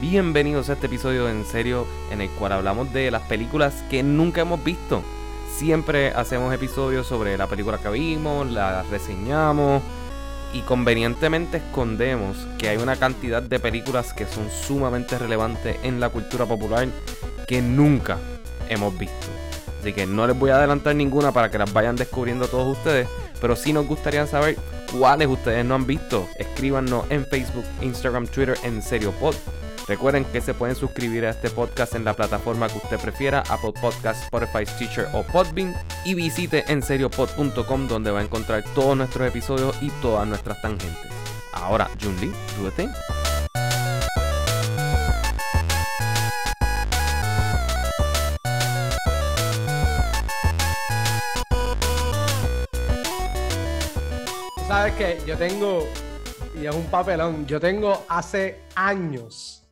Bienvenidos a este episodio en serio en el cual hablamos de las películas que nunca hemos visto. Siempre hacemos episodios sobre la película que vimos, la reseñamos y convenientemente escondemos que hay una cantidad de películas que son sumamente relevantes en la cultura popular que nunca hemos visto. Así que no les voy a adelantar ninguna para que las vayan descubriendo todos ustedes, pero sí nos gustaría saber cuáles ustedes no han visto. Escríbanos en Facebook, Instagram, Twitter, en serio pod Recuerden que se pueden suscribir a este podcast en la plataforma que usted prefiera, Apple Podcasts, Spotify, Teacher o Podbean. Y visite enseriopod.com donde va a encontrar todos nuestros episodios y todas nuestras tangentes. Ahora, Junli, do the thing. Sabes que yo tengo, y es un papelón, yo tengo hace años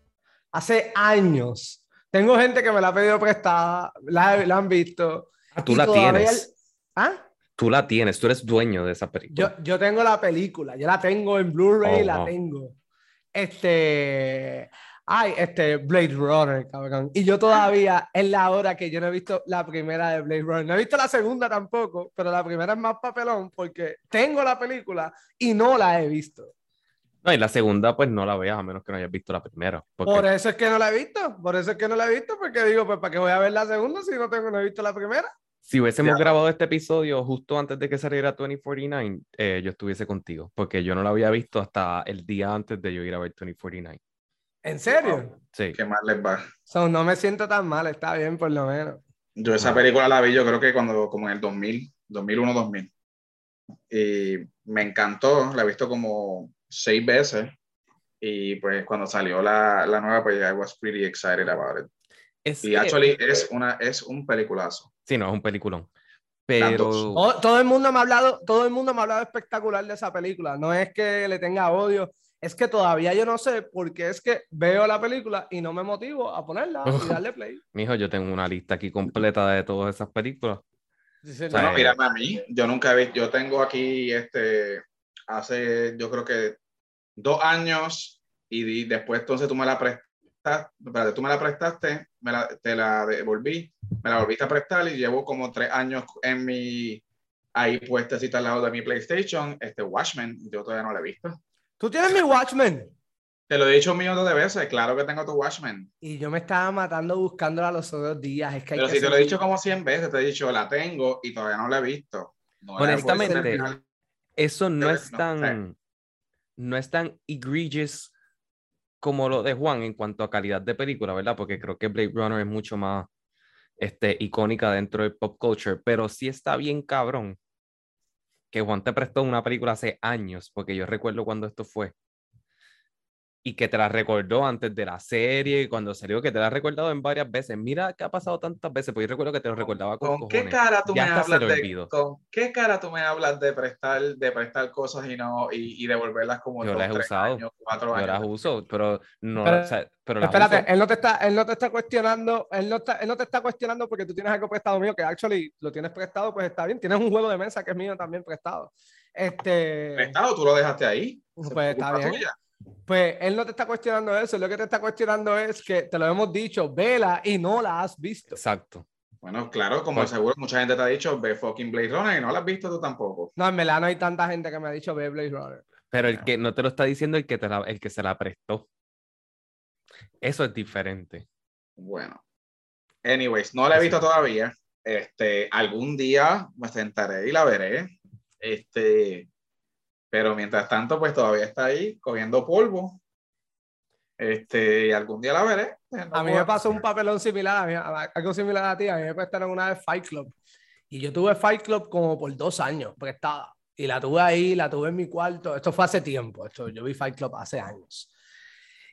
hace años. Tengo gente que me la ha pedido prestada, la, han visto. Ah, tú la tienes. ¿Ah? Tú la tienes, tú eres dueño de esa película. Yo, yo tengo la película, yo la tengo en Blu-ray, oh, la tengo. Este. Ay, este Blade Runner, cabrón. Y yo todavía es la hora que yo no he visto la primera de Blade Runner. No he visto la segunda tampoco, pero la primera es más papelón porque tengo la película y no la he visto. No, y la segunda, pues no la veas a menos que no hayas visto la primera. Por eso es que no la he visto. Por eso es que no la he visto, porque digo, pues, ¿para qué voy a ver la segunda si no tengo, no he visto la primera? Si hubiésemos grabado este episodio justo antes de que saliera 2049, eh, yo estuviese contigo, porque yo no la había visto hasta el día antes de yo ir a ver 2049. ¿En serio? Sí. Qué mal les va. no me siento tan mal, está bien por lo menos. Yo esa película la vi, yo creo que cuando, como en el 2000, 2001-2000. Y me encantó, la he visto como seis veces y pues cuando salió la, la nueva, pues I was pretty excited about it. Es y actually es, una, es un peliculazo. Sí, no, es un peliculón. Pero... Todo, el mundo me ha hablado, todo el mundo me ha hablado espectacular de esa película. No es que le tenga odio, es que todavía yo no sé por qué es que veo la película y no me motivo a ponerla y darle play. Mijo, yo tengo una lista aquí completa de todas esas películas. no, mírame a mí, yo nunca he visto, yo tengo aquí este, hace, yo creo que dos años y después entonces tú me la prestaste, tú me la prestaste, me la, te la devolví, me la volviste a prestar y llevo como tres años en mi, ahí puesta al lado de mi PlayStation, este Watchmen, yo todavía no la he visto. ¿Tú tienes mi Watchmen? Te lo he dicho un millón de veces, claro que tengo tu Watchmen. Y yo me estaba matando buscándola los otros días. Es que Pero si te lo he dicho como 100 veces, te he dicho, la tengo y todavía no la he visto. Honestamente, eso no es tan no es tan egregious como lo de Juan en cuanto a calidad de película, ¿verdad? Porque creo que Blade Runner es mucho más este, icónica dentro del pop culture, pero sí está bien cabrón que Juan te prestó una película hace años, porque yo recuerdo cuando esto fue y que te la recordó antes de la serie, cuando salió, que te la ha recordado en varias veces. Mira que ha pasado tantas veces, porque yo recuerdo que te lo recordaba con, ¿Con qué cara tú me hablas de ¿Con qué cara tú me hablas de prestar, de prestar cosas y no y, y devolverlas como yo las he usado, años, cuatro yo las uso, pero no, pero, espérate, él no te está, él no te está cuestionando, él no, está, él no te está cuestionando porque tú tienes algo prestado mío que actually lo tienes prestado, pues está bien. Tienes un juego de mesa que es mío también prestado. Este. Prestado, tú lo dejaste ahí. Pues está bien. Pues él no te está cuestionando eso, lo que te está cuestionando es que te lo hemos dicho, vela y no la has visto. Exacto. Bueno, claro, como pues seguro mucha gente te ha dicho, ve fucking Blade Runner y no la has visto tú tampoco. No, en verdad no hay tanta gente que me ha dicho, ve Blade Runner. Pero el que no te lo está diciendo el que, te el que se la prestó. Eso es diferente. Bueno. Anyways, no la he visto todavía. Este, algún día me sentaré y la veré. Este, pero mientras tanto, pues todavía está ahí cogiendo polvo. Este, y algún día la veré. a mí me pasó un papelón similar, a algo similar a ti. A mí me prestaron una vez Fight Club. Y yo tuve Fight Club como por dos años prestada. Y la tuve ahí, la tuve en mi cuarto. Esto fue hace tiempo. Esto, yo vi Fight Club hace años.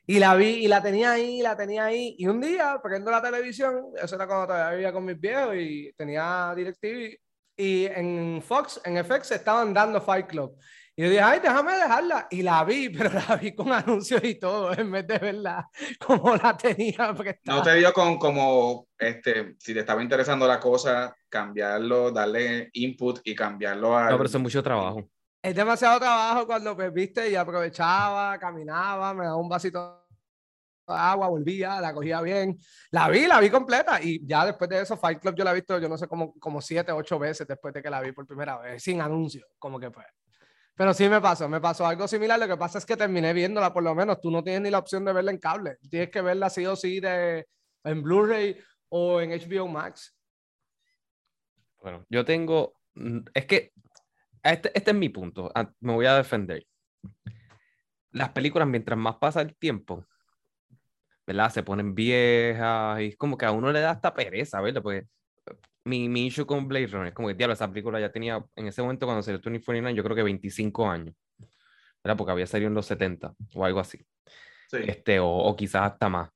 Y la vi y la tenía ahí, la tenía ahí. Y un día, prendo la televisión, eso era cuando todavía vivía con mis viejos y tenía DirecTV. Y en Fox, en FX, estaban dando Fight Club. Y yo dije, ay, déjame dejarla. Y la vi, pero la vi con anuncios y todo, en vez de verla como la tenía. No te dio con como, este, si te estaba interesando la cosa, cambiarlo, darle input y cambiarlo a... No, pero eso es mucho trabajo. Es demasiado trabajo cuando, pues, viste, y aprovechaba, caminaba, me daba un vasito agua, volvía, la cogía bien. La vi, la vi completa y ya después de eso Fight Club yo la he visto, yo no sé, como, como siete, ocho veces después de que la vi por primera vez, sin anuncio, como que pues. Pero sí me pasó, me pasó algo similar. Lo que pasa es que terminé viéndola por lo menos. Tú no tienes ni la opción de verla en cable. Tienes que verla sí o sí de, en Blu-ray o en HBO Max. Bueno, yo tengo. Mm, es que este, este es mi punto. Ah, me voy a defender. Las películas, mientras más pasa el tiempo, ¿verdad? Se ponen viejas y es como que a uno le da hasta pereza, ¿verdad? Porque mi, mi issue con Blade Runner es como que, diablo, esa película ya tenía, en ese momento cuando salió 2049, yo creo que 25 años, ¿verdad? Porque había salido en los 70 o algo así. Sí. Este, o, o quizás hasta más.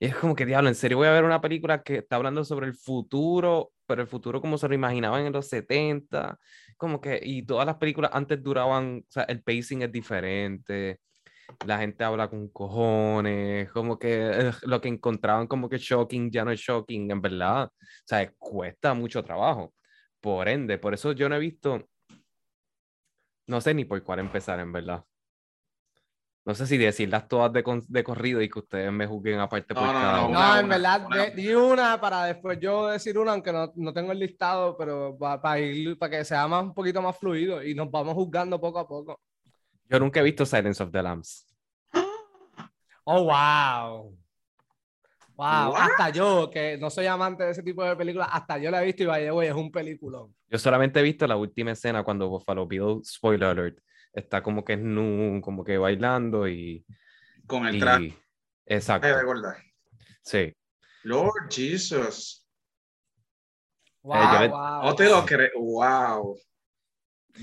Y es como que, diablo, en serio voy a ver una película que está hablando sobre el futuro, pero el futuro como se lo imaginaban en los 70, como que, y todas las películas antes duraban, o sea, el pacing es diferente, la gente habla con cojones, como que lo que encontraban como que shocking ya no es shocking, en verdad, o sea, cuesta mucho trabajo. Por ende, por eso yo no he visto, no sé ni por cuál empezar, en verdad. No sé si decirlas todas de, de corrido y que ustedes me juzguen aparte por no, cada no, una. No, en verdad, una, di una para después yo decir una, aunque no, no tengo el listado, pero para, ir, para que sea más, un poquito más fluido y nos vamos juzgando poco a poco. Yo nunca he visto Silence of the Lambs. Oh, wow. Wow, ¿What? hasta yo, que no soy amante de ese tipo de películas, hasta yo la he visto y vaya, güey, es un peliculón. Yo solamente he visto la última escena cuando Buffalo Bill, spoiler alert, está como que nu, como que bailando y. Con el traje. y- Exacto. de verdad. Sí. Lord Jesus. Wow, Eh, le- wow. No te lo creo. Wow.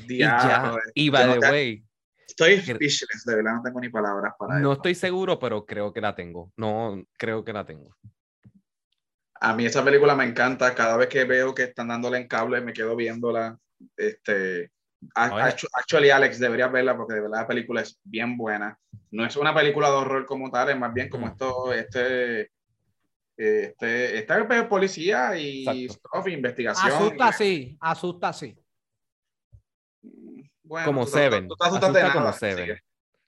Y ya, Diablo. y by the way, Estoy speechless, de verdad no tengo ni palabras para no eso. estoy seguro, pero creo que la tengo. No, creo que la tengo. A mí esa película me encanta. Cada vez que veo que están dándole en cable, me quedo viéndola. Este, actually, Alex, deberías verla porque de verdad la película es bien buena. No es una película de horror como tal, es más bien como esto, este, este, esta es policía y Exacto. stuff, investigación. Asusta y- sí, asusta sí. Bueno, Como tú Seven. tú de Asusta como nada, Seven. así que-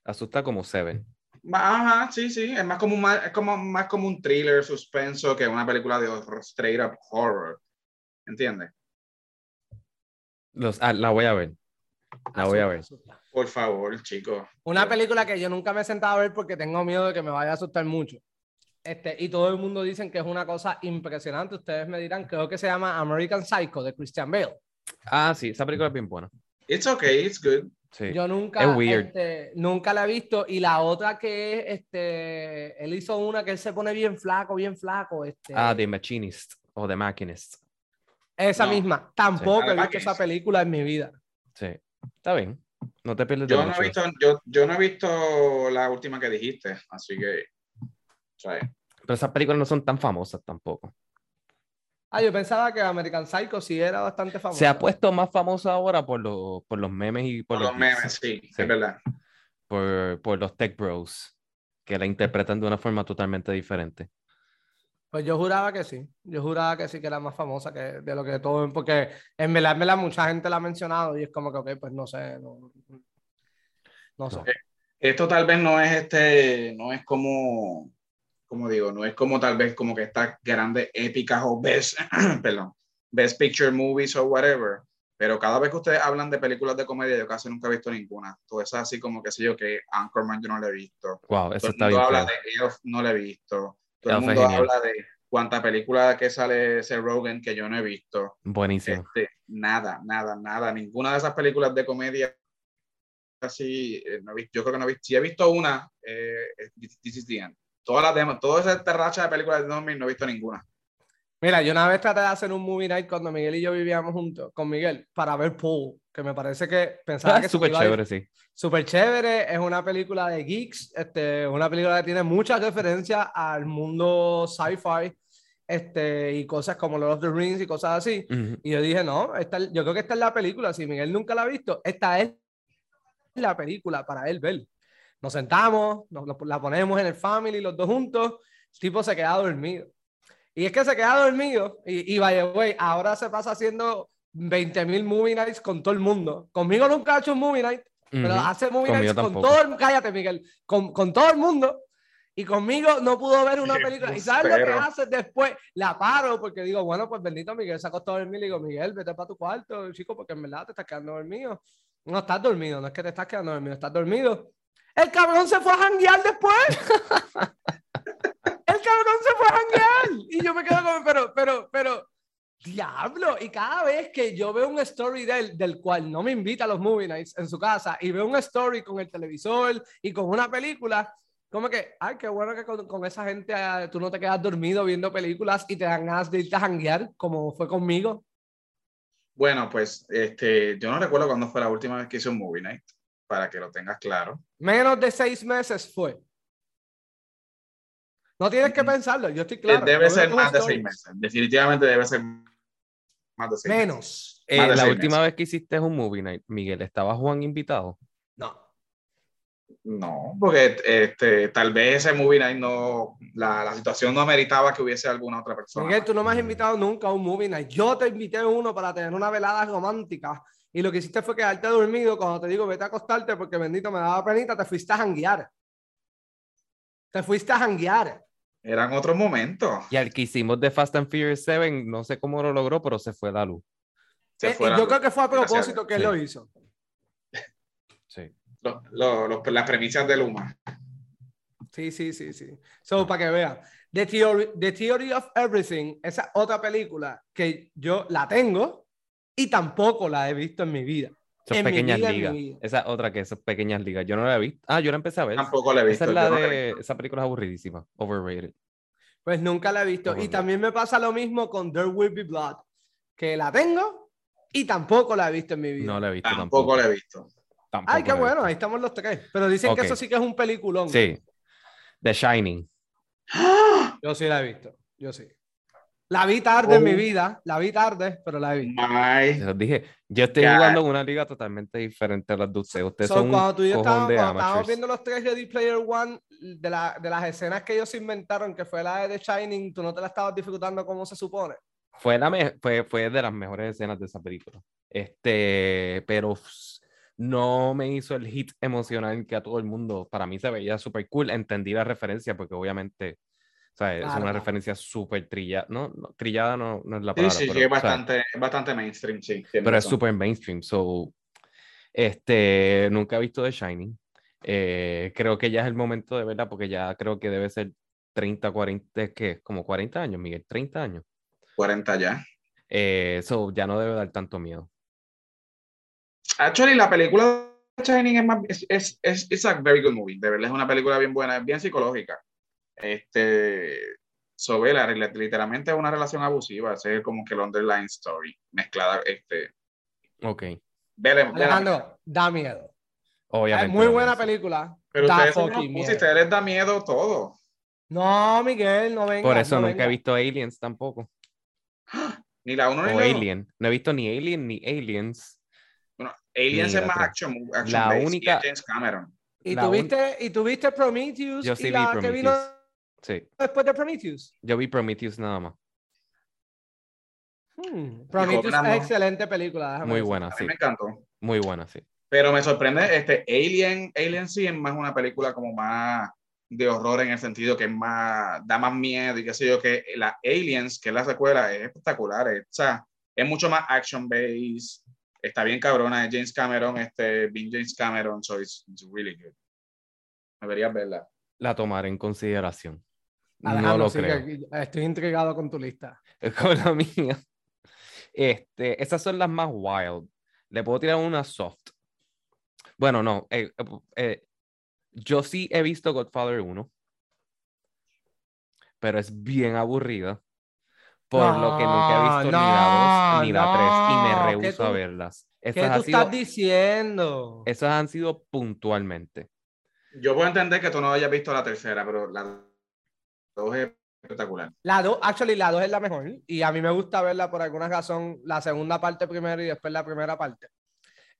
Asusta como Seven. Ajá, sí, sí, es más como un, es como, más como un thriller suspenso que una película de horror, straight up horror. ¿Entiendes? Los, ah, la voy a ver. La voy a ver. Por favor, chicos. Una película que yo nunca me he sentado a ver porque tengo miedo de que me vaya a asustar mucho. Este, y todo el mundo dicen que es una cosa impresionante. Ustedes me dirán, creo que se llama American Psycho de Christian Bale. Ah, sí, esa película es bien buena. It's okay, it's good. Sí. Yo nunca, Es weird. este, nunca la he visto. Y la otra que es, este, él hizo una que él se pone bien flaco, bien flaco. Este, Ah, The Machinist o The Machinist. esa no. misma. Tampoco Sí. he visto esa película en mi vida. Sí. Está bien. No te pierdes de Yo no, mucho. he visto, yo, yo no he visto la última que dijiste, así que. Pero esas películas no son tan famosas tampoco. Ah, yo pensaba que American Psycho sí era bastante famosa. Se ha puesto más famosa ahora por, los por los memes y por, Por los memes, sí, Sí. es verdad. por, por los tech bros, que la interpretan de una forma totalmente diferente. Pues yo juraba que sí. Yo juraba que sí que era más famosa que de lo que todo. Porque en verdad, en verdad, mucha gente la ha mencionado y es como que, ok, pues no sé. No, no sé. No. Esto tal vez no es este, no es como, como digo, no es como tal vez como que estas grandes épicas o best, perdón, best picture movies o whatever. Pero cada vez que ustedes hablan de películas de comedia, yo casi nunca he visto ninguna. Todo es así como que sé yo que Anchorman yo no lo he visto. Wow, Todo eso el está mundo bien. habla feo. de Elf, no lo he visto. Todo el Elf es mundo habla de cuánta película que sale Seth Rogen que yo no he visto. Buenísimo. Este, nada, nada, nada. Ninguna de esas películas de comedia así, eh, no he visto- yo creo que no he visto. Si he visto una, eh, This is the End. Todas las demás, toda esa racha de películas de 2000 no he visto ninguna. Mira, yo una vez traté de hacer un movie night cuando Miguel y yo vivíamos juntos con Miguel para ver Paul, que me parece que pensaba Ah, que súper iba a ir- chévere, sí. Súper chévere, es una película de geeks, este, es una película que tiene muchas referencias al mundo sci-fi este, y cosas como Lord of the Rings y cosas así. Ujú. Y yo dije, no, esta, yo creo que esta es la película. Si Miguel nunca la ha visto, esta es la película para él ver. Nos sentamos, nos, nos- la ponemos en el family, los dos juntos. El tipo se queda dormido. Y es que se queda dormido. Y, y by the way, ahora se pasa haciendo 20 mil movie nights con todo el mundo. Conmigo nunca ha hecho un movie night, pero hace movie Conmigo nights con tampoco. todo el Cállate, Miguel. Con, con todo el mundo. Y conmigo no pudo ver una película. ¿Y sabes lo que hace después? La paro porque digo, bueno, pues bendito Miguel se acostó a dormir. Y digo, Miguel, vete para tu cuarto, chico, porque en verdad te estás quedando dormido. No estás dormido, no es que te estás quedando dormido, estás dormido. El cabrón se fue a janguear después. el cabrón se fue a janguear. Y yo me quedo como, pero, pero, pero, diablo. Y cada vez que yo veo un story del, del cual no me invita a los movie nights en su casa y veo un story con el televisor y con una película, como que, ay, qué bueno que con, esa gente ah, tú no te quedas dormido viendo películas y te dan ganas de irte a janguear, como fue conmigo. Bueno, pues este, yo no recuerdo cuándo fue la última vez que hice un movie night, para que lo tengas claro. Menos de seis meses fue. No tienes que pensarlo, yo estoy claro. Debe ser más de seis meses, definitivamente debe ser más de seis Menos. Eh, la última vez que hiciste un movie night, Miguel, ¿estaba Juan invitado? No, porque este, tal vez ese movie night no, la, la, situación no ameritaba que hubiese alguna otra persona. Miguel, tú no me has invitado nunca a un movie night. Yo te invité a uno para tener una velada romántica y lo que hiciste fue quedarte dormido cuando te digo vete a acostarte porque bendito me daba penita, te fuiste a janguear. Te fuiste a janguear. Eran otros momentos. Y al que hicimos de Fast and Furious 7, no sé cómo lo logró, pero se fue la luz. Eh, yo creo que fue a propósito que él lo hizo. Sí las premisas de Luma. Sí, sí, sí, sí. So, para que vean. The Theory, The Theory of Everything, esa otra película que yo la tengo y tampoco la he visto en mi vida. Esas pequeñas ligas. Esa otra que esas pequeñas ligas. Yo no la he visto. Ah, yo la empecé a ver. Tampoco la he visto. Esa, es la de... esa película es aburridísima. Overrated. Pues nunca la he visto. Y también me pasa lo mismo con There Will Be Blood, que la tengo y tampoco la he visto en mi vida. No la he visto tampoco. Tampoco la he visto. Ay, qué bueno, ahí estamos los tres. Pero dicen que eso sí que es un peliculón. Sí. The Shining. Yo sí la he visto. Yo sí. La vi tarde en mi oh. vida, la vi tarde, pero la he visto. Les dije, yo estoy jugando en una liga totalmente diferente a las de ustedes. Ustedes son cuando tú y yo estábamos, estábamos, viendo los tres Ready Player One, de, la, de las escenas que ellos inventaron, que fue la de The Shining, tú no te la estabas disfrutando como se supone. Fue, la fue, fue de las mejores escenas de esa película. Este, pero no me hizo el hit emocional que a todo el mundo, para mí se veía súper cool, entendí la referencia porque obviamente es una referencia súper trillada, ¿no? trillada no, no, es la palabra. Sí, sí, pero, es bastante, bastante mainstream, sí. Pero es súper mainstream, so, este, nunca he visto The Shining. Eh, creo que ya es el momento de verla porque ya creo que debe ser 30, 40, ¿qué? Como 40 años, Miguel, 30 años. 40 ya. Eh, so, ya no debe dar tanto miedo. Actually, la película de Shining es más, es, es, es, a very good movie, de verdad es una película bien buena, es bien psicológica. Este, sobre la, literalmente es una relación abusiva, es como que el underline story, mezclada, este. Ok. Alejandro, da miedo. Obviamente. Es muy buena película. Pero ustedes, si ustedes les da miedo todo. No, Miguel, no venga. Por eso nunca he visto Aliens tampoco. Ni la uno ni la Alien. No he visto ni Alien ni Aliens. Aliens es más action, action la única James Cameron. ¿Y tuviste, ¿Y tuviste Prometheus? Yo sí y la vi Prometheus. Que vino sí. después de Prometheus? Yo vi Prometheus nada más. Hmm. Prometheus es excelente película. Muy buena, sí. me encantó. Muy buena, sí. Pero me sorprende, este Alien, Alien sí es más una película como más de horror en el sentido que es más, da más miedo y qué sé yo, que la Aliens, que es la secuela, es espectacular. Es, o sea, es mucho más action based está bien cabrona, es James Cameron, este, bien James Cameron, so it's, really good. Deberías verla. La tomaré en consideración. No lo creo. Estoy intrigado con tu lista. Con la mía. Este, esas son las más wild. Le puedo tirar una soft. Bueno, no. Eh, eh, eh, yo sí he visto Godfather 1. Pero es bien aburrida por lo que nunca he visto ni la 2 ni la 3 y me rehuso a verlas. ¿Qué tú estás diciendo? Esas han sido puntualmente. Yo puedo entender que tú no hayas visto la tercera, pero la 2 es espectacular. La 2, actually, la 2 es la mejor y a mí me gusta verla por alguna razón, la segunda parte primero y después la primera parte.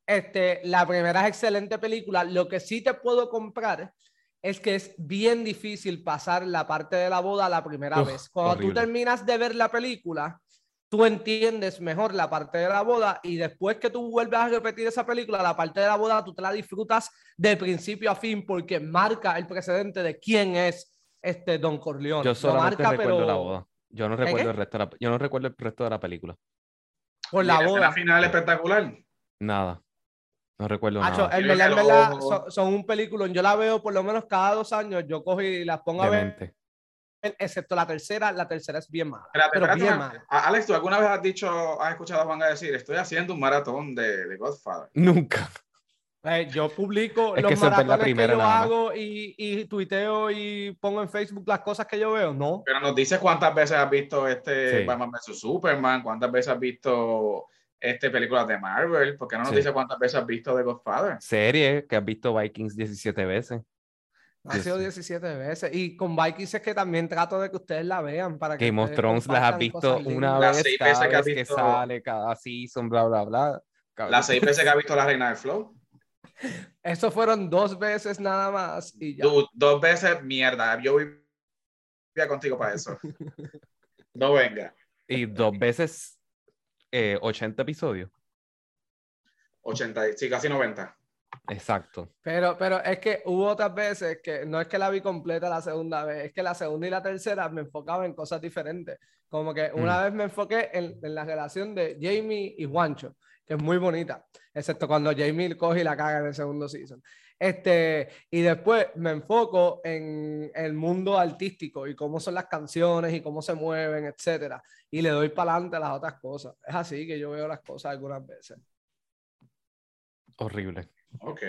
Este, la primera es excelente película. Lo que sí te puedo comprar es que es bien difícil pasar la parte de la boda la primera vez. Cuando tú terminas de ver la película, tú entiendes mejor la parte de la boda y después que tú vuelves a repetir esa película, la parte de la boda tú te la disfrutas de principio a fin porque marca el precedente de quién es este Don Corleone. Yo solamente marca, recuerdo pero la boda. Yo no ¿Qué, recuerdo qué? el resto de la, yo no recuerdo el resto de la película. Por la boda. final espectacular. Nada. No recuerdo nada. en Y verdad, en los verdad, ojos. son, son un película. Yo la veo por lo menos cada dos años. Yo cojo y las pongo a ver, excepto la tercera. La tercera es bien mala. Pero bien mala. Alex, ¿tú alguna vez has dicho, has escuchado a Juan decir, estoy haciendo un maratón de, de Godfather? Nunca. Eh, yo publico Es los que esa es ver la maratones primera que yo hago y, y tuiteo y pongo en Facebook las cosas que yo veo. No. Pero nos dices cuántas veces has visto este Sí. Batman vs Superman, cuántas veces has visto este películas de Marvel, ¿por qué no nos Sí. dices cuántas veces has visto The Godfather? Serie que has visto Vikings 17 veces. Ha sido 17 veces. Y con Vikings es que también trato de que ustedes la vean para que Game of Thrones las has visto una vez seis cada veces que has vez que visto- sale, cada season, bla, bla, bla. Las seis veces que has visto La Reina del Flow. Eso fueron dos veces nada más y ya. Du- dos veces, mierda. Yo vivía contigo para eso. No venga. Y dos veces eh, 80 episodios. 80, y- sí, casi 90. Exacto. Pero, pero es que hubo otras veces que no es que la vi completa la segunda vez, es que la segunda y la tercera me enfocaba en cosas diferentes. Como que una Mm. vez me enfoqué en, en la relación de Jamie y Juancho, que es muy bonita, excepto cuando Jamie coge y la caga en el segundo season. Este, y después me enfoco en el mundo artístico y cómo son las canciones y cómo se mueven, etcétera. Y le doy para adelante a las otras cosas. Es así que yo veo las cosas algunas veces. Horrible. Ok.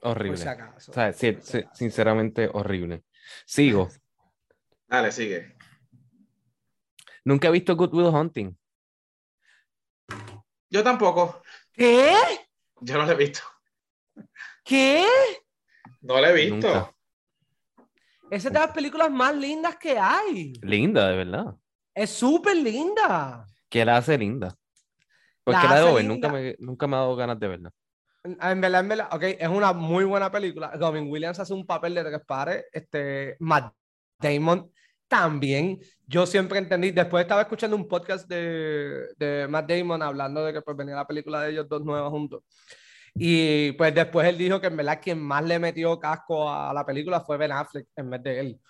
Por Horrible. si acaso. O sea, sí, por si sí, acaso. sinceramente horrible. Sigo. Dale, sigue. Nunca he visto Good Will Hunting. Yo tampoco. ¿Qué? Yo no lo he visto. ¿Qué? No lo he visto. Nunca. Esa es de las películas más lindas que hay. Linda, de verdad. Es súper linda. Que la hace linda. Porque La la, hace debo ver, nunca me, nunca me ha dado ganas de verla. En verdad, en verdad, ok, es una muy buena película. Robin Williams hace un papel de tres pares. Este, Matt Damon también. Yo siempre entendí, después estaba escuchando un podcast de, de Matt Damon hablando de que pues venía la película de ellos dos nuevas juntos. Y pues después él dijo que en verdad quien más le metió casco a la película fue Ben Affleck en vez de él.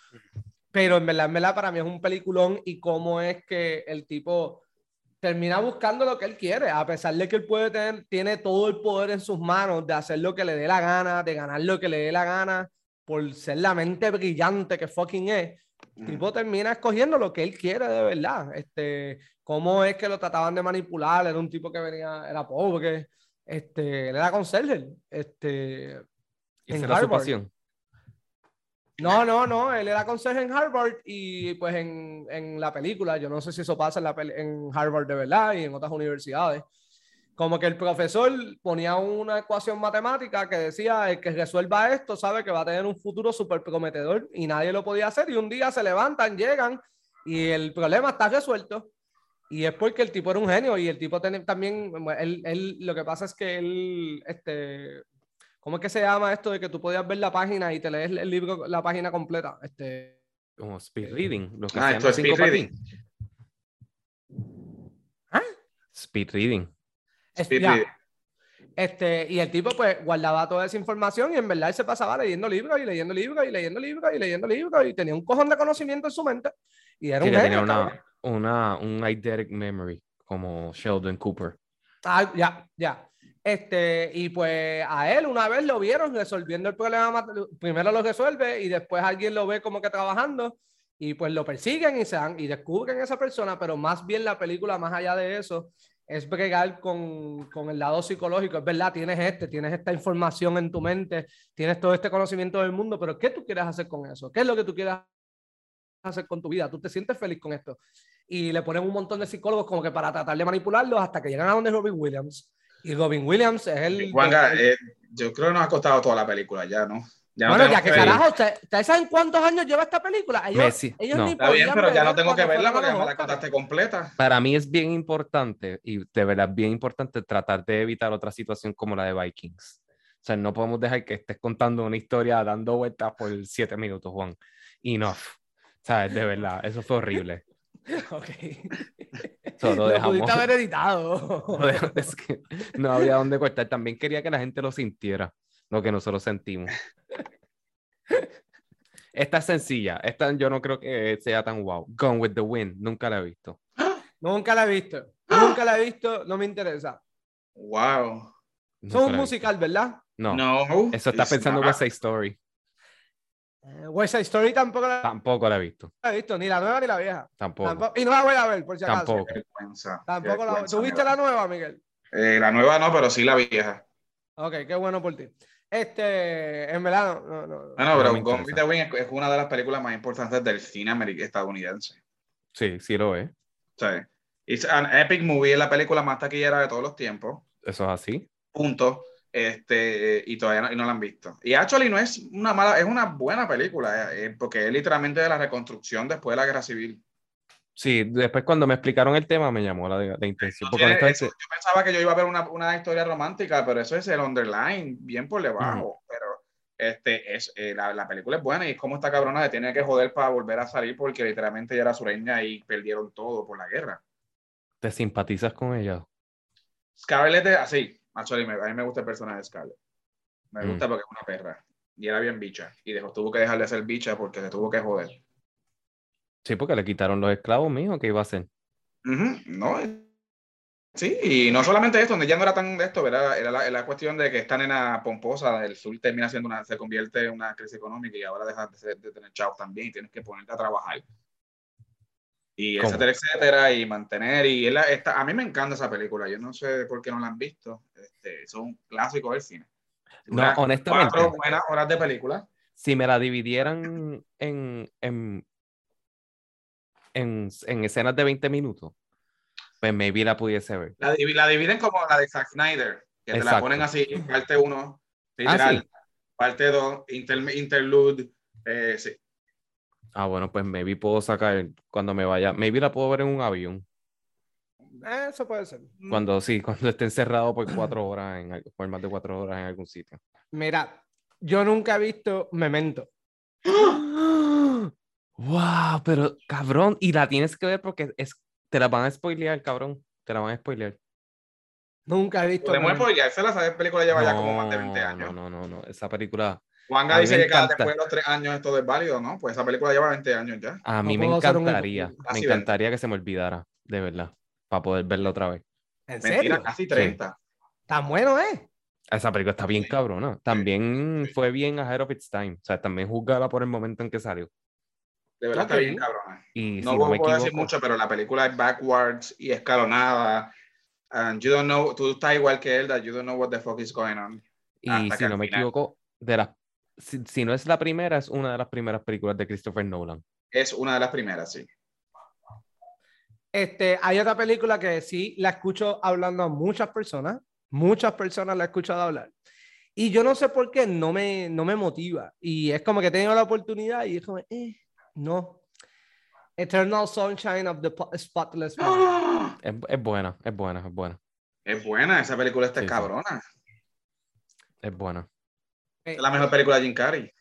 Pero en verdad, en verdad para mí es un peliculón y cómo es que el tipo termina buscando lo que él quiere, a pesar de que él puede tener, tiene todo el poder en sus manos de hacer lo que le dé la gana, de ganar lo que le dé la gana, por ser la mente brillante que fucking es. El tipo termina escogiendo lo que él quiere de verdad. Este, cómo es que lo trataban de manipular, era un tipo que venía, era pobre, este, él era conserje, este, Y En era su Harvard. pasión. No, no, no, él era conserje en Harvard y pues en, en la película, yo no sé si eso pasa en, la en Harvard de verdad y en otras universidades, como que el profesor ponía una ecuación matemática que decía, el que resuelva esto sabe que va a tener un futuro súper prometedor y nadie lo podía hacer y un día se levantan, llegan y el problema está resuelto. Y es porque el tipo era un genio y el tipo también, él, él- lo que pasa es que él, este, ¿cómo es que se llama esto de que tú podías ver la página y te lees el libro, la página completa? Este, Como speed reading. Lo que Ah, esto es speed reading. ¿Ah? Speed reading. Speed reading. Este, y el tipo pues guardaba toda esa información y en verdad él se pasaba leyendo libros y leyendo libros y leyendo libros y leyendo libros y tenía un cojón de conocimiento en su mente y era Sí, un genio. tenía una, una, un eidetic memory, como Sheldon Cooper. Ah, ya, ya. Este, y pues a él una vez lo vieron resolviendo el problema, primero lo resuelve y después alguien lo ve como que trabajando y pues lo persiguen y se dan, y descubren a esa persona, pero más bien la película, más allá de eso, es bregar con, con el lado psicológico. Es verdad, tienes este, tienes esta información en tu mente, tienes todo este conocimiento del mundo, pero ¿qué tú quieres hacer con eso? ¿Qué es lo que tú quieres hacer con tu vida? ¿Tú te sientes feliz con esto? Y le ponen un montón de psicólogos como que para tratar de manipularlos hasta que llegan a donde Robin Williams. Y Robin Williams es el... Juanga, el- eh, yo creo que nos ha costado toda la película ya, ¿no? Ya no bueno, tenemos ya que ver- carajo, ¿ustedes, saben cuántos años lleva esta película? Ellos, Messi, ellos no. ni Está bien, pero ya no tengo que verla porque ya me la contaste completa. Para mí es bien importante, y de verdad es bien importante tratar de evitar otra situación como la de Vikings. O sea, no podemos dejar que estés contando una historia dando vueltas por siete minutos, Juan. Enough. ¿Sabes? De verdad, eso fue horrible. Ok. Solo Lo dejamos. pudiste haber editado. lo dejamos- es que no había dónde cortar. También quería que la gente lo sintiera, lo que nosotros sentimos. Esta es sencilla. Esta yo no creo que sea tan wow. Gone with the Wind. Nunca la he visto. Nunca la he visto. Nunca la he visto. No me interesa. Wow. Son un musical, ¿verdad? No. No. Eso está pensando not. West Side Story. Eh, West Side Story tampoco la Tampoco la he visto. he visto. Ni la nueva ni la vieja. Tampoco. Tampoco- Y no la voy a ver, por si acaso. Tampoco. Qué vergüenza, Tampoco qué la vergüenza, ¿Tú viste mira. la nueva, Miguel? Eh, la nueva no, pero sí la vieja. Ok, qué bueno por ti. Este, en verdad, no, no, no. Bueno, No pero Gone with the Wind es, es una de las películas más importantes del cine estadounidense. Sí, sí lo es. Sea, it's an epic movie, es la película más taquillera de todos los tiempos. Eso es así. Punto. Este, y todavía no, y no la han visto. Y actually no es una mala, es una buena película, eh, eh, porque es literalmente de la reconstrucción después de la guerra civil. Sí, después cuando me explicaron el tema me llamó la, la intención. No Porque tiene- honestamente- eso- yo pensaba que yo iba a ver una, una historia romántica, pero eso es el underline, bien por debajo. Pero este, es, eh, la, la película es buena y es como esta cabrona se tiene que joder para volver a salir porque literalmente ella era sureña y perdieron todo por la guerra. te simpatizas con ella. Scarlett así. Actually, me- a mí me gusta el personaje de Scarlett. Me Mm. gusta porque es una perra. Y era bien bicha. Y dejó, tuvo que dejar de ser bicha porque se tuvo que joder. Sí, porque le quitaron los esclavos, mijo, ¿qué iba a hacer? No, eh, sí, y no solamente esto, donde ya no era tan de esto, ¿verdad? Era la, la cuestión de que esta nena pomposa del sur termina siendo una, se convierte en una crisis económica y ahora dejas de tener chavos también y tienes que ponerte a trabajar. Y ¿Cómo? etcétera, etcétera, y mantener, y es la- esta- a mí me encanta esa película, yo no sé por qué no la han visto, este, son un clásico del cine. No, honestamente. Cuatro buenas horas de película. Si me la dividieran en, en, en, en escenas de 20 minutos, pues maybe la pudiese ver. La, la dividen como la de Zack Snyder, que te la ponen así, parte 1, Ah, literal, sí. parte 2, interlude, eh, sí. Ah, bueno, pues maybe puedo sacar cuando me vaya. Maybe la puedo ver en un avión. Eh, Eso puede ser. Cuando sí, cuando esté encerrado por cuatro horas, en, por más de cuatro horas en algún sitio. Mira, yo nunca he visto Memento. ¡Wow! Pero cabrón, y la tienes que ver porque es, te la van a spoilear, cabrón. Te la van a spoilear. Nunca he visto. Podemos spoileársela, esa película lleva ya como más de 20 No, años. No, no, no, no. Esa película Juanga dice que cada después de los 3 años esto es válido, ¿no? Pues esa película lleva 20 años ya. a mí me un- encantaría, me encantaría que se me olvidara, de verdad, para poder verla otra vez. ¿En Mentira, serio? casi 30. Tan bueno, ¿eh? Esa película está bien Sí. cabrona. También fue bien ahead of its time. O sea, también juzgada por el momento en que salió. De verdad está bien cabrona. Y No si no me puedo decir mucho, pero la película es backwards y escalonada. And you don't know, tú estás igual que él, that you don't know what the fuck is going on. y si no me final- equivoco, de las, si, si no es la primera, es una de las primeras películas de Christopher Nolan. Es una de las primeras, sí. Este, hay otra película que sí la escucho hablando a muchas personas. Muchas personas la he escuchado hablar. Y yo no sé por qué no me, no me motiva. Y es como que he tenido la oportunidad y es como, eh, no. Eternal Sunshine of the Po- Spotless Mind. ¡Ah! Es, es buena, es buena, es buena, Es buena, esa película está sí. cabrona. es buena. Eh, Es la mejor película de Jim Carrey.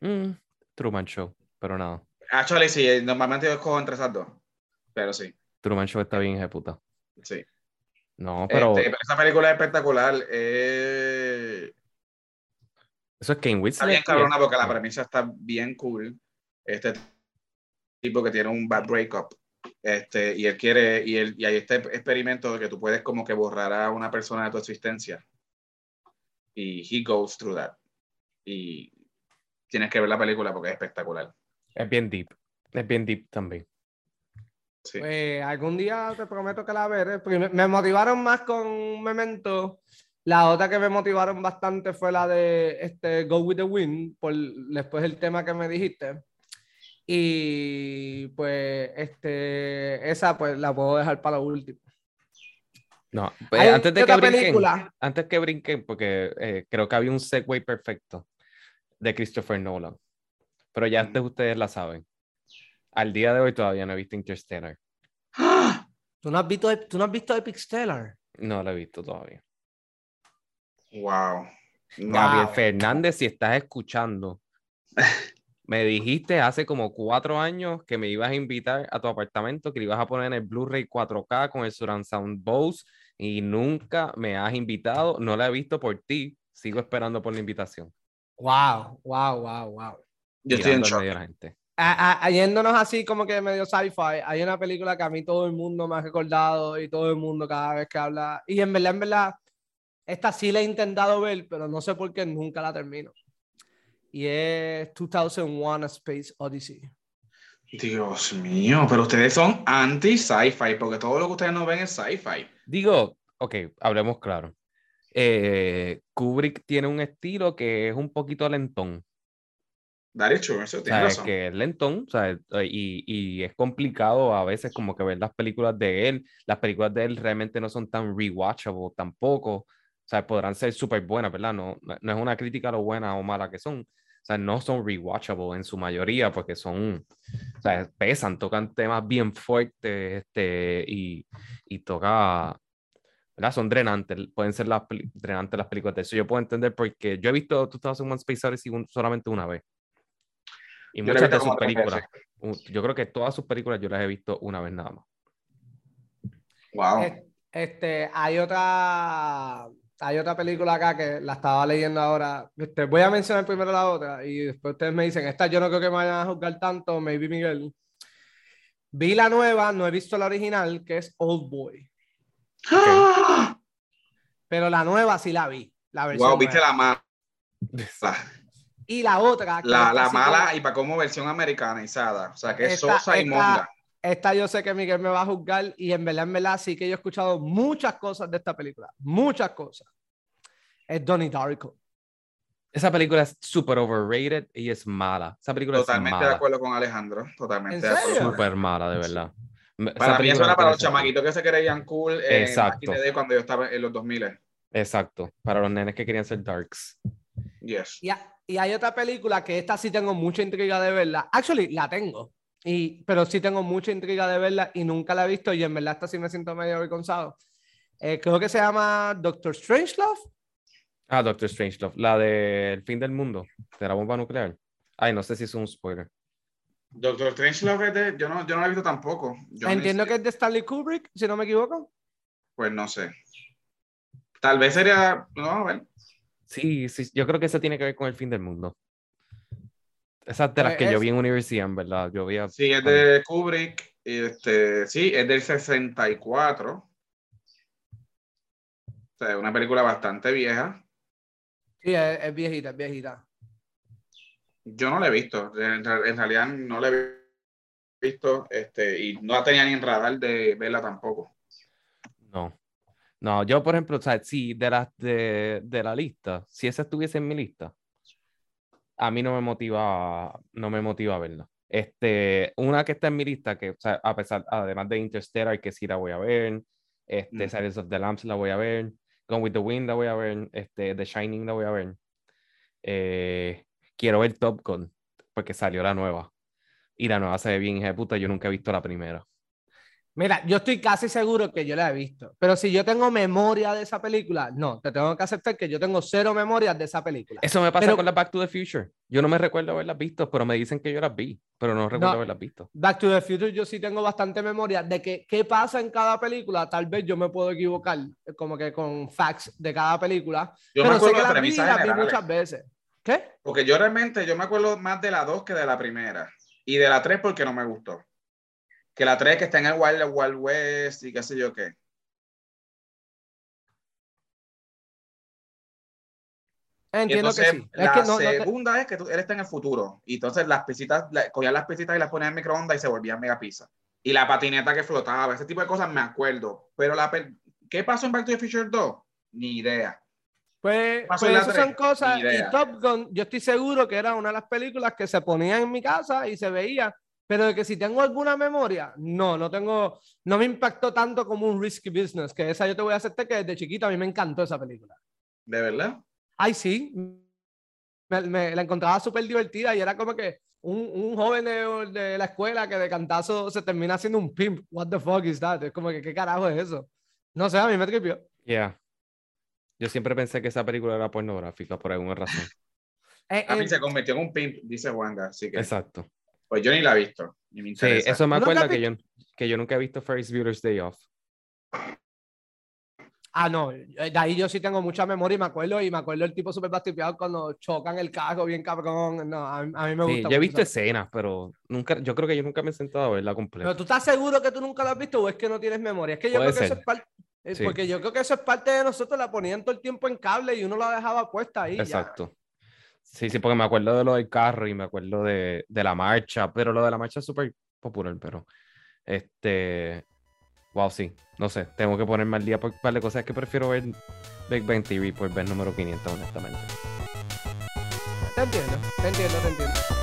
Mm, Truman Show, pero nada. Actually, sí, eh, normalmente yo escojo entre esas dos. Pero sí, Truman Show está bien ejecuta. sí. No, pero Este, pero esa película es espectacular. eh, eso es Kane está Whistler. bien y- cabrona porque la premisa está bien cool. Este tipo que tiene un bad breakup. Este, y él quiere, y, él, y hay este experimento de que tú puedes como que borrar a una persona de tu existencia. Y he goes through that. Y tienes que ver la película porque es espectacular. Es bien deep. Es bien deep también. Sí. Pues algún día te prometo que la veré. porque me- motivaron más con Memento. La otra que me motivaron bastante fue la de este, Go with the Wind, por después el tema que me dijiste. Y pues este, esa pues la puedo dejar para lo último. No, pues, antes de que brinquen, película. antes que brinquen, porque eh, creo que había un segue perfecto de Christopher Nolan. Pero ya antes ustedes la saben. Al día de hoy todavía no he visto Interstellar. ¿Tú no has visto, tú no has visto Epic Stellar? No la he visto todavía. Wow. Gabriel Wow. Fernández, si estás escuchando, me dijiste hace como cuatro años que me ibas a invitar a tu apartamento, que le ibas a poner el Blu-ray 4K con el Surround Sound Bose y nunca me has invitado. No la he visto por ti. Sigo esperando por la invitación. Wow, wow, wow, wow. Yo estoy en shock. la gente. A- a- yéndonos así como que medio sci-fi, hay una película que a mí todo el mundo me ha recordado y todo el mundo cada vez que habla. Y en verdad, en verdad, esta sí la he intentado ver, pero no sé por qué nunca la termino. Y es 2001 A Space Odyssey. Dios mío, pero ustedes son anti-sci-fi, porque todo lo que ustedes no ven es sci-fi. Digo, ok, hablemos claro. Eh, Kubrick tiene un estilo que es un poquito lentón. That is true, eso tiene razón. que es lentón, sea, y, y es complicado a veces como que ver las películas de él. Las películas de él realmente no son tan rewatchable tampoco. O sea, podrán ser súper buenas, ¿verdad? No, no no es una crítica a lo buena o mala que son. O sea, no son rewatchable en su mayoría porque son, o sea, pesan, tocan temas bien fuertes este, y, y toca, ¿verdad? Son drenantes, pueden ser las, drenantes las películas de eso. Yo puedo entender porque yo he visto 2001 Space Odyssey un- solamente una vez. Y Yo muchas de sus películas, yo creo que todas sus películas yo las he visto una vez nada más. Wow. Es- Este, hay otra, hay otra película acá que la estaba leyendo ahora. Este, voy a mencionar primero la otra y después ustedes me dicen, esta yo no creo que me vayan a juzgar tanto, maybe Miguel. Vi la nueva, no he visto la original, que es Old Boy, ¡Ah! pero la nueva sí la vi. La versión Wow, viste nueva. la mala. Y la otra, La, la mala como- y para como versión americanizada. O sea, que es Esta- sosa y esta- monga. Esta yo sé que Miguel me va a juzgar y en verdad, en verdad, sí que yo he escuchado muchas cosas de esta película. Muchas cosas. Es Donnie Darko. Esa película es súper overrated y es mala. Esa película Totalmente es de mala. acuerdo con Alejandro. Totalmente ¿En de acuerdo. serio? Súper mala, de verdad. Para mí eso era para los chamaquitos que se creían cool en Exacto. Day cuando yo estaba en los 2000. Exacto, para los nenes que querían ser darks. Yes. Y, ha- y hay otra película que esta sí tengo mucha intriga de verla. Actually, la tengo. Y, pero sí tengo mucha intriga de verla y nunca la he visto. Y en verdad, esta sí me siento medio avergonzado. Eh, creo que se llama Doctor Strangelove. Ah, Doctor Strangelove, la del fin del mundo, de la bomba nuclear. Ay, no sé si es un spoiler. Doctor Strangelove, es de- yo no, yo no la he visto tampoco. Yo Entiendo que es de Stanley Kubrick, si no me equivoco. Pues no sé. Tal vez sería. No, a ver. Sí, sí, yo creo que eso tiene que ver con el fin del mundo. Esas de las Pues que yo es- vi en universidad, en verdad. Yo vi a- Sí, es de Kubrick. y Este, sí, es del 64. O sea, es una película bastante vieja. Sí, es, es viejita, es viejita. Yo no la he visto. En, en realidad no la he visto. Este, y no la tenía ni en radar de verla tampoco. No. No, yo, por ejemplo, o sea, sí, de la, de, de la lista, si esa estuviese en mi lista, a mí no me motiva, no me motiva a verla. Este, una que está en mi lista, que, o sea, a pesar, además de Interstellar, que sí la voy a ver, este, Mm. Silence of the Lambs la voy a ver, Gone with the Wind la voy a ver, este, The Shining la voy a ver. Eh, quiero ver Top Gun, porque salió la nueva. Y la nueva se ve bien, hija de puta, yo nunca he visto la primera. Mira, yo estoy casi seguro que yo la he visto, pero si yo tengo memoria de esa película, no, te tengo que aceptar que yo tengo cero memorias de esa película. Eso me pasa Pero- con la Back to the Future. Yo no me recuerdo haberlas visto, pero me dicen que yo las vi, pero no recuerdo No. haberlas visto. Back to the Future yo sí tengo bastante memoria de que qué pasa en cada película, tal vez yo me puedo equivocar como que con facts de cada película, Yo me pero sé que las vi, las vi muchas veces. ¿Qué? Porque yo realmente, yo me acuerdo más de la 2 que de la primera. Y de la 3 porque no me gustó. Que la 3 que está en el Wild, Wild West y qué sé yo qué. Entiendo Entonces, que sí. la Es que no, no te- segunda es que tú, él está en el futuro. Y entonces las pisitas, la- cogían las pisitas y las ponían en microondas y se volvían mega pizza. Y la patineta que flotaba, ese tipo de cosas me acuerdo. Pero la ¿qué pasó en Back to the Future 2? Ni idea. Pues, pues tres? son cosas. Y Top Gun, yo estoy seguro que era una de las películas que se ponían en mi casa y se veía. Pero de que si tengo alguna memoria, no, no tengo, no me impactó tanto como un risky business, que esa yo te voy a aceptar que desde chiquita a mí me encantó esa película. ¿De verdad? Ay, sí, me, me- la encontraba súper divertida y era como que un, un joven de, de la escuela que de cantazo se termina haciendo un pimp. What the fuck is that? Es como que, ¿qué carajo es eso? No sé, a mí me tripió. Yeah. Yo siempre pensé que esa película era pornográfica por alguna razón. Eh, A mí eh, se convirtió en un pimp, dice Wanda. Así que, Exacto. pues yo ni la he visto. Ni me Sí, interesa. eso me ¿Tú nunca acuerdo has que yo, que yo nunca he visto Ferris Bueller's Day Off. Ah, no, de ahí yo sí tengo mucha memoria y me acuerdo, y me acuerdo el tipo súper bastipeado cuando chocan el carro bien cabrón. No, a, mí me gusta. Sí, yo he visto escenas, pero nunca, yo creo que yo nunca me he sentado a verla completa. Pero tú estás seguro que tú nunca la has visto o es que no tienes memoria? Es que yo creo que eso es parte. Porque yo creo que eso es parte de nosotros, la ponían todo el tiempo en cable y uno la dejaba puesta ahí. Exacto. Sí, sí, porque me acuerdo de lo del carro y me acuerdo de, de la marcha, pero lo de la marcha es súper popular, pero este, wow, sí, no sé, tengo que ponerme al día por un par de cosas que prefiero ver Big Bang TV por ver número 500, honestamente. Te entiendo, te entiendo, te entiendo.